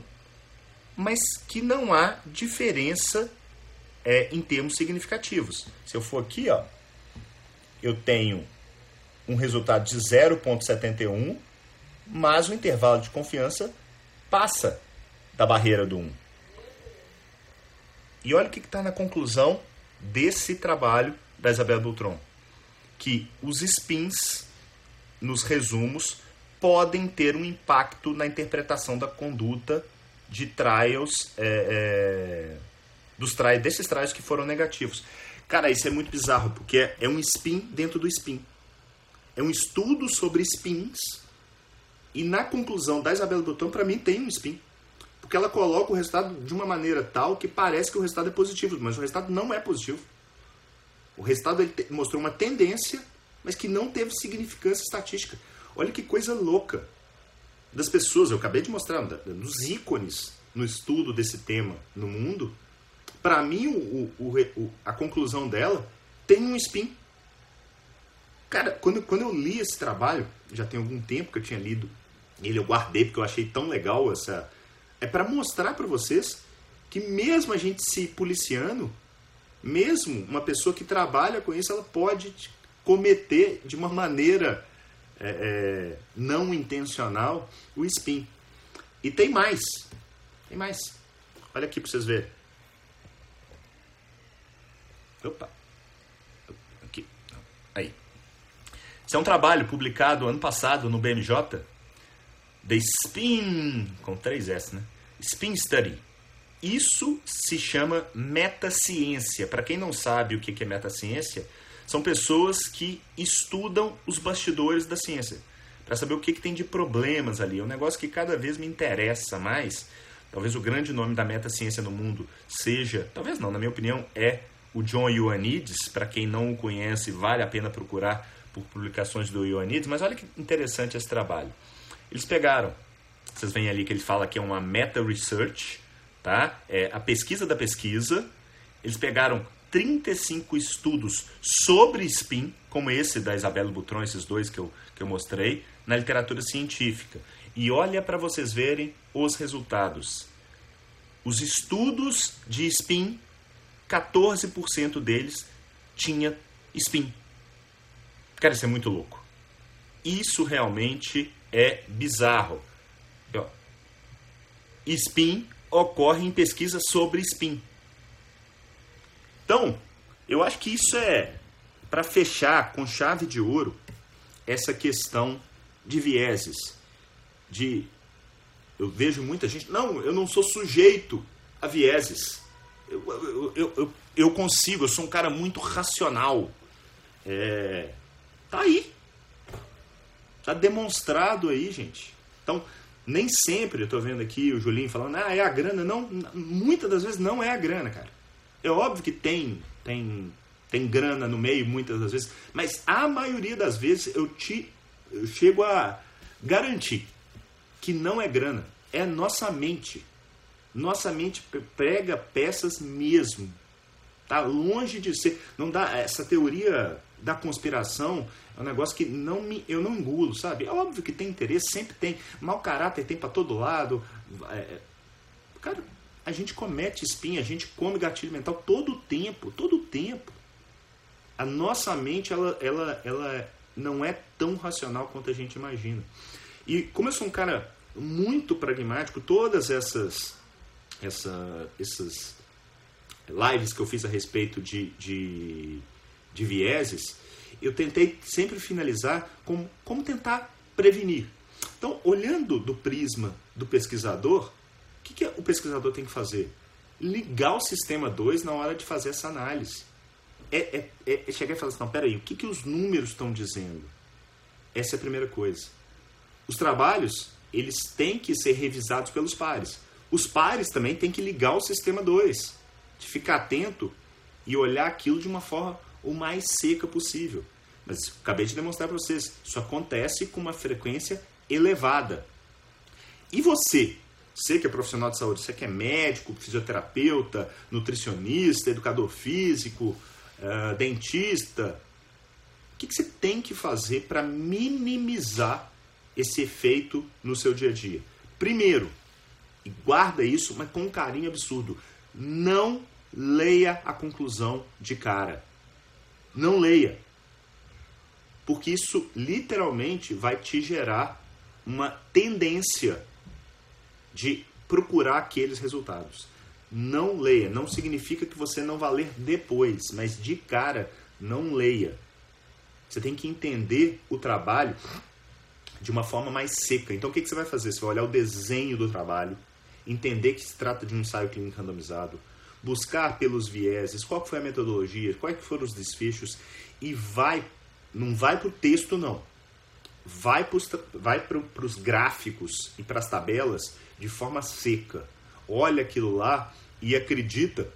mas que não há diferença é, em termos significativos. Se eu for aqui, ó, eu tenho um resultado de 0,71, mas o intervalo de confiança passa da barreira do 1. E olha o que está na conclusão desse trabalho da Isabel Beltron. Que os spins, nos resumos, podem ter um impacto na interpretação da conduta de trials é, é, dos trials, desses trials que foram negativos. Cara, isso é muito bizarro, porque é, é um spin dentro do spin. É um estudo sobre spins. E na conclusão da Isabela Botão, para mim, tem um spin. Porque ela coloca o resultado de uma maneira tal que parece que o resultado é positivo, mas o resultado não é positivo. O resultado ele mostrou uma tendência, mas que não teve significância estatística. Olha que coisa louca das pessoas. Eu acabei de mostrar, dos ícones no estudo desse tema no mundo, para mim, o, o, o, a conclusão dela tem um spin. Cara, quando, quando eu li esse trabalho, já tem algum tempo que eu tinha lido ele, eu guardei porque eu achei tão legal essa. É para mostrar para vocês que, mesmo a gente se policiando, mesmo uma pessoa que trabalha com isso, ela pode cometer de uma maneira é, é, não intencional o spin. E tem mais. Tem mais. Olha aqui para vocês verem. Opa. Aqui. Aí. Esse é um trabalho publicado ano passado no BMJ. The Spin, com três S, né? Spin Study. Isso se chama metaciência. Para quem não sabe o que é metaciência, são pessoas que estudam os bastidores da ciência. Para saber o que, que tem de problemas ali. É um negócio que cada vez me interessa mais. Talvez o grande nome da metaciência no mundo seja, talvez não, na minha opinião, é o John Ioannidis, para quem não o conhece, vale a pena procurar por publicações do Ioannidis, mas olha que interessante esse trabalho. Eles pegaram, vocês veem ali que ele fala que é uma meta-research, tá? É a pesquisa da pesquisa. Eles pegaram 35 estudos sobre spin, como esse da Isabela Butron, esses dois que eu, que eu mostrei na literatura científica. E olha para vocês verem os resultados. Os estudos de spin, 14% deles tinha spin. Cara, isso é muito louco. Isso realmente é bizarro. Spin ocorre em pesquisas sobre spin. Então, eu acho que isso é para fechar com chave de ouro essa questão de vieses. De eu vejo muita gente, não, eu não sou sujeito a vieses. Eu, eu, eu, eu, consigo, eu sou um cara muito racional. É, tá aí. Tá demonstrado aí, gente. Então, nem sempre eu tô vendo aqui o Julinho falando, ah, é a grana. Não, muitas das vezes não é a grana, cara. É óbvio que tem, tem, tem grana no meio, muitas das vezes, mas a maioria das vezes eu te eu chego a garantir que não é grana, é nossa mente. Nossa mente prega peças mesmo. Tá longe de ser, não dá essa teoria da conspiração é um negócio que não me, eu não engulo, sabe? É óbvio que tem interesse, sempre tem. Mau caráter tem para todo lado. É, é, cara, a gente comete espinha, a gente come gatilho mental todo o tempo, todo o tempo. A nossa mente, ela, ela, ela não é tão racional quanto a gente imagina. E como eu sou um cara muito pragmático, todas essas, essa, essas lives que eu fiz a respeito de, de, de vieses, eu tentei sempre finalizar com como tentar prevenir. Então, olhando do prisma do pesquisador, que, que o pesquisador tem que fazer? Ligar o sistema 2 na hora de fazer essa análise. É, é, é, é chegar e falar assim, não, peraí, o que, que os números estão dizendo? Essa é a primeira coisa. Os trabalhos, eles têm que ser revisados pelos pares. Os pares também têm que ligar o sistema 2, de ficar atento e olhar aquilo de uma forma o mais seca possível. Mas acabei de demonstrar para vocês, isso acontece com uma frequência elevada. E você? Você que é profissional de saúde, você que é médico, fisioterapeuta, nutricionista, educador físico, uh, dentista, o que, que você tem que fazer para minimizar esse efeito no seu dia a dia? Primeiro, e guarda isso, mas com um carinho absurdo, não leia a conclusão de cara. Não leia. Porque isso literalmente vai te gerar uma tendência de procurar aqueles resultados. Não leia, não significa que você não vai ler depois, mas de cara, não leia. Você tem que entender o trabalho de uma forma mais seca. Então o que, você vai fazer? Você vai olhar o desenho do trabalho, entender que se trata de um ensaio clínico randomizado, buscar pelos vieses, qual foi a metodologia, quais foram os desfechos e vai, não vai para o texto não, vai para os gráficos e para as tabelas de forma seca. Olha aquilo lá e acredita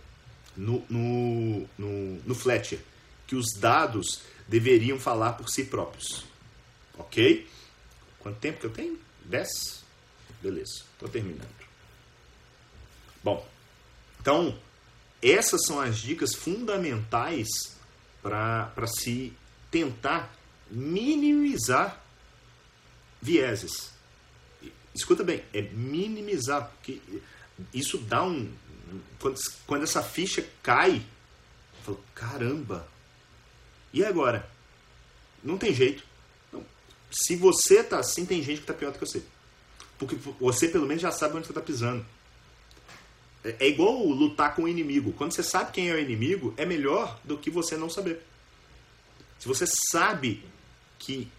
no, no, no, no Fletcher, que os dados deveriam falar por si próprios. Ok? Quanto tempo que eu tenho? 10? Beleza, estou terminando. Bom, então essas são as dicas fundamentais para se tentar minimizar vieses. Escuta bem, é minimizar, porque isso dá um. Quando, quando essa ficha cai, falo, caramba, e agora? Não tem jeito. Então, se você tá assim, tem gente que tá pior do que você. Porque você pelo menos já sabe onde você tá pisando. É, é igual lutar com o inimigo. Quando você sabe quem é o inimigo, é melhor do que você não saber. Se você sabe que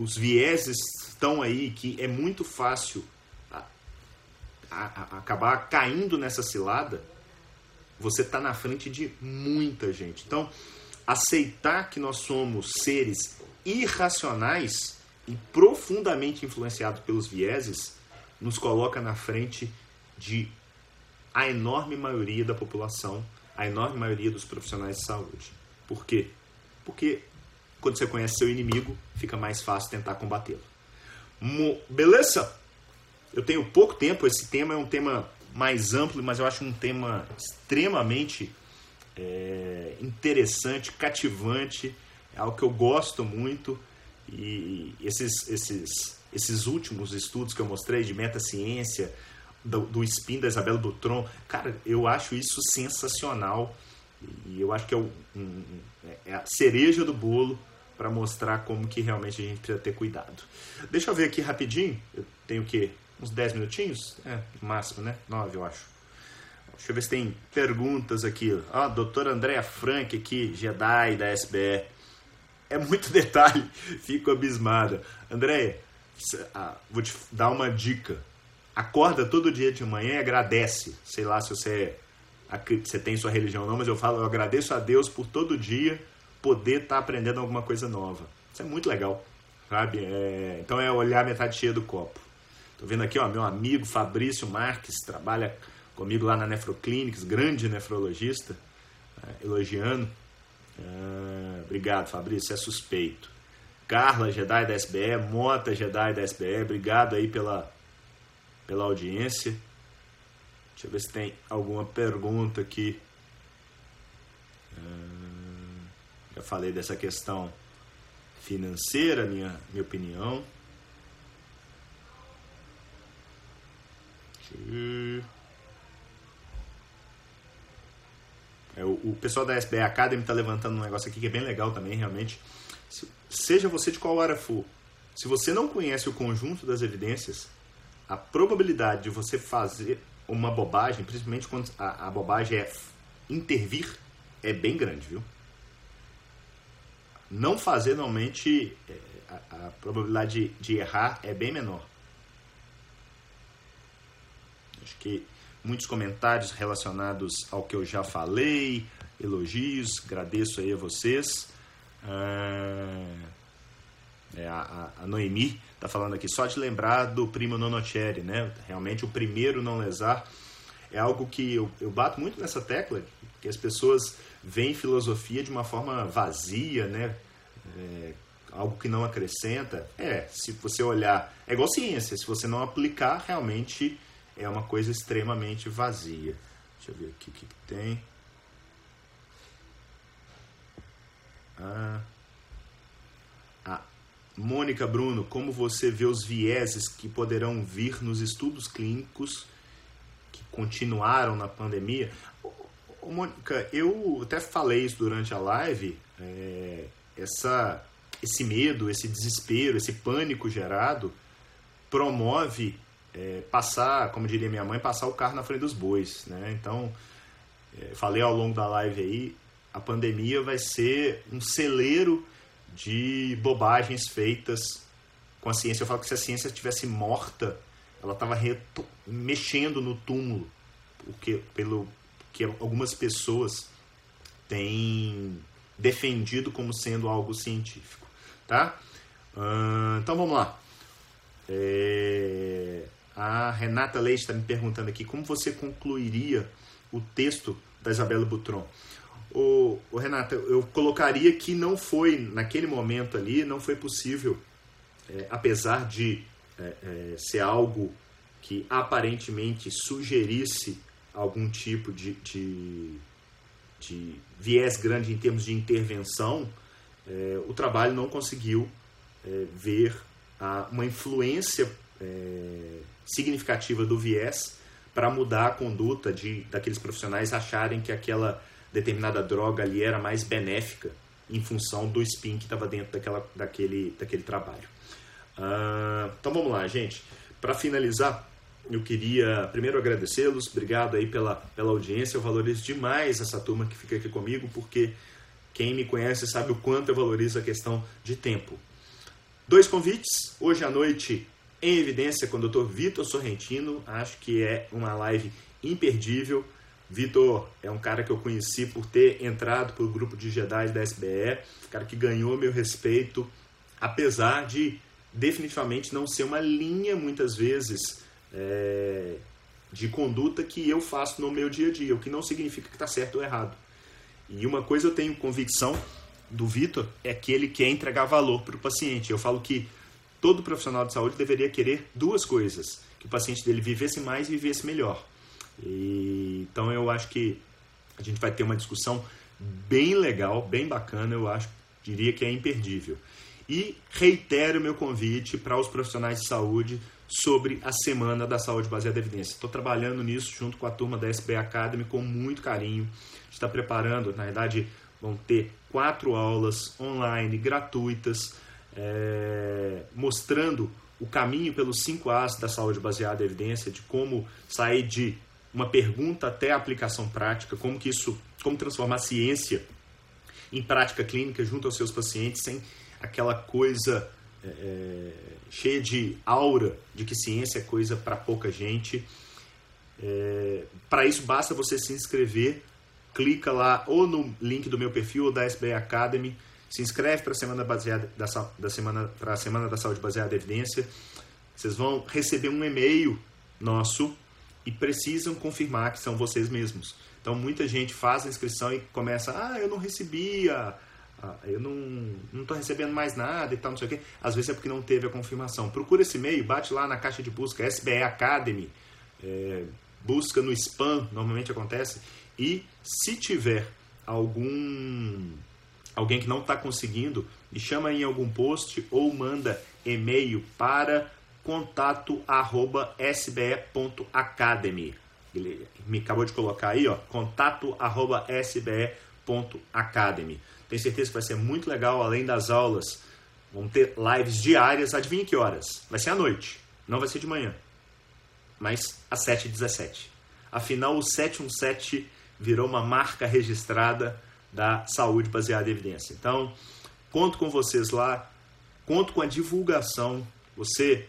os vieses estão aí, que é muito fácil a, a, a acabar caindo nessa cilada, você está na frente de muita gente. Então, aceitar que nós somos seres irracionais e profundamente influenciados pelos vieses nos coloca na frente de a enorme maioria da população, a enorme maioria dos profissionais de saúde. Por quê? Porque quando você conhece seu inimigo, fica mais fácil tentar combatê-lo. Beleza? Eu tenho pouco tempo, esse tema é um tema mais amplo, mas eu acho um tema extremamente é, interessante, cativante, é algo que eu gosto muito E esses, esses, esses últimos estudos que eu mostrei de metaciência, do, do spin da Isabela Dutron, cara, eu acho isso sensacional. E eu acho que é, o, um, é a cereja do bolo para mostrar como que realmente a gente precisa ter cuidado. Deixa eu ver aqui rapidinho. Eu tenho o quê? Uns 10 minutinhos? É, no máximo, né? 9, eu acho. Deixa eu ver se tem perguntas aqui. Ah, doutora Andréa Frank aqui, Jedi da SBE. É muito detalhe, fico abismada. Andréia, ah, vou te dar uma dica. Acorda todo dia de manhã e agradece. Sei lá se você, você tem sua religião ou não, mas eu falo, eu agradeço a Deus por todo dia poder estar tá aprendendo alguma coisa nova. Isso é muito legal, sabe? É, então é olhar metade cheia do copo. Tô vendo aqui, ó, meu amigo Fabrício Marques trabalha comigo lá na Nefroclinics, grande nefrologista, é, elogiando. É, obrigado, Fabrício, é suspeito. Carla Jedi da SBE, Mota Jedi da SBE, obrigado aí pela, pela audiência. Deixa eu ver se tem alguma pergunta aqui. É, já falei dessa questão financeira, minha, minha opinião. É, o, o, pessoal da SBA Academy está levantando um negócio aqui que é bem legal também, realmente. Se, seja você de qual área for, se você não conhece o conjunto das evidências, a probabilidade de você fazer uma bobagem, principalmente quando a, a bobagem é intervir, é bem grande, viu? Não fazer, normalmente, é, a, a probabilidade de, de errar é bem menor. Acho que muitos comentários relacionados ao que eu já falei, elogios, agradeço aí a vocês. Ah, é, a, a, Noemi está falando aqui só de lembrar do primo Nonoceri, né? Realmente o primeiro não lesar é algo que eu, eu bato muito nessa tecla, que as pessoas veem filosofia de uma forma vazia, né? É, algo que não acrescenta. É, se você olhar, é igual ciência, se você não aplicar, realmente é uma coisa extremamente vazia. Deixa eu ver aqui o que, que tem. Ah, ah, Mônica Bruno, como você vê os vieses que poderão vir nos estudos clínicos que continuaram na pandemia? Mônica, eu até falei isso durante a live, é, essa, esse medo, esse desespero, esse pânico gerado promove é, passar, como diria minha mãe, passar o carro na frente dos bois, né? Então, é, falei ao longo da live aí, a pandemia vai ser um celeiro de bobagens feitas com a ciência. Eu falo que se a ciência estivesse morta, ela estava mexendo no túmulo, porque pelo que algumas pessoas têm defendido como sendo algo científico, tá? Então vamos lá. É... A Renata Leite está me perguntando aqui como você concluiria o texto da Isabela Butron. O, o, Renata, eu colocaria que não foi, naquele momento ali, não foi possível, é, apesar de é, é, ser algo que aparentemente sugerisse algum tipo de, de, de viés grande em termos de intervenção, é, o trabalho não conseguiu é, ver a, uma influência é, significativa do viés para mudar a conduta de daqueles profissionais acharem que aquela determinada droga ali era mais benéfica em função do spin que estava dentro daquela, daquele, daquele trabalho. Uh, então vamos lá, gente. Para finalizar, eu queria primeiro agradecê-los, obrigado aí pela, pela audiência, eu valorizo demais essa turma que fica aqui comigo, porque quem me conhece sabe o quanto eu valorizo a questão de tempo. Dois convites, hoje à noite em evidência com o Dr. Vitor Sorrentino. Acho que é uma live imperdível. Vitor é um cara que eu conheci por ter entrado para o grupo de Jedi da SBE, cara que ganhou meu respeito, apesar de definitivamente não ser uma linha, muitas vezes, é, de conduta que eu faço no meu dia a dia, o que não significa que está certo ou errado. E uma coisa eu tenho convicção do Vitor é que ele quer entregar valor para o paciente. Eu falo que todo profissional de saúde deveria querer duas coisas: que o paciente dele vivesse mais e vivesse melhor. E, então eu acho que a gente vai ter uma discussão bem legal, bem bacana, eu acho, diria que é imperdível. E reitero meu convite para os profissionais de saúde sobre a Semana da Saúde Baseada em Evidência. Estou trabalhando nisso junto com a turma da SB Academy com muito carinho. Está preparando, na verdade, vão ter quatro aulas online gratuitas, é, mostrando o caminho pelos cinco As da saúde baseada em evidência, de como sair de uma pergunta até a aplicação prática, como que isso, como transformar a ciência em prática clínica junto aos seus pacientes sem aquela coisa é, é cheia de aura de que ciência é coisa para pouca gente. É, para isso basta você se inscrever, clica lá ou no link do meu perfil ou da SBA Academy, se inscreve para a semana baseada da, da semana para a semana da saúde baseada em evidência. Vocês vão receber um e-mail nosso e precisam confirmar que são vocês mesmos. Então muita gente faz a inscrição e começa, ah, eu não recebia, ah, eu não estou recebendo mais nada e tal, não sei o quê. Às vezes é porque não teve a confirmação. Procura esse e-mail, bate lá na caixa de busca SBE Academy, é, busca no spam, normalmente acontece, e se tiver algum alguém que não está conseguindo, me chama em algum post ou manda e-mail para contato@sbe.academy. Ele me acabou de colocar aí, ó, contato@sbe.academy. Tenho certeza que vai ser muito legal, além das aulas. Vão ter lives diárias, adivinha que horas? Vai ser à noite, não vai ser de manhã. Mas às 7h17. Afinal, o 717 virou uma marca registrada da saúde baseada em evidência. Então, conto com vocês lá, conto com a divulgação. Você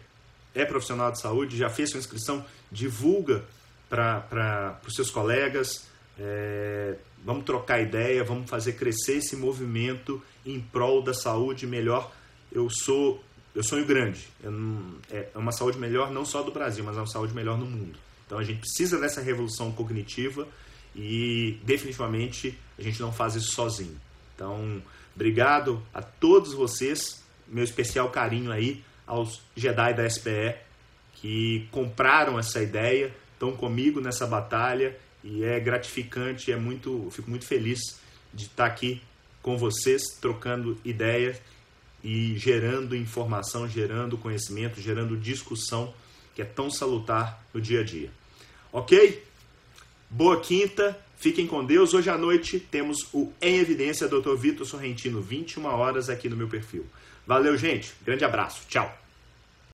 é profissional de saúde, já fez sua inscrição, divulga para os seus colegas. É, vamos trocar ideia, vamos fazer crescer esse movimento em prol da saúde melhor. Eu sou, eu sonho grande. Eu não, é, é uma saúde melhor não só do Brasil, mas é uma saúde melhor no mundo. Então a gente precisa dessa revolução cognitiva e definitivamente a gente não faz isso sozinho. Então, obrigado a todos vocês, meu especial carinho aí aos Jedi da SPE que compraram essa ideia, estão comigo nessa batalha e é gratificante, é muito, fico muito feliz de estar aqui com vocês, trocando ideias e gerando informação, gerando conhecimento, gerando discussão que é tão salutar no dia a dia. Ok? Boa quinta, fiquem com Deus. Hoje à noite temos o Em Evidência, Dr. Vitor Sorrentino, 21 horas aqui no meu perfil. Valeu, gente. Grande abraço. Tchau.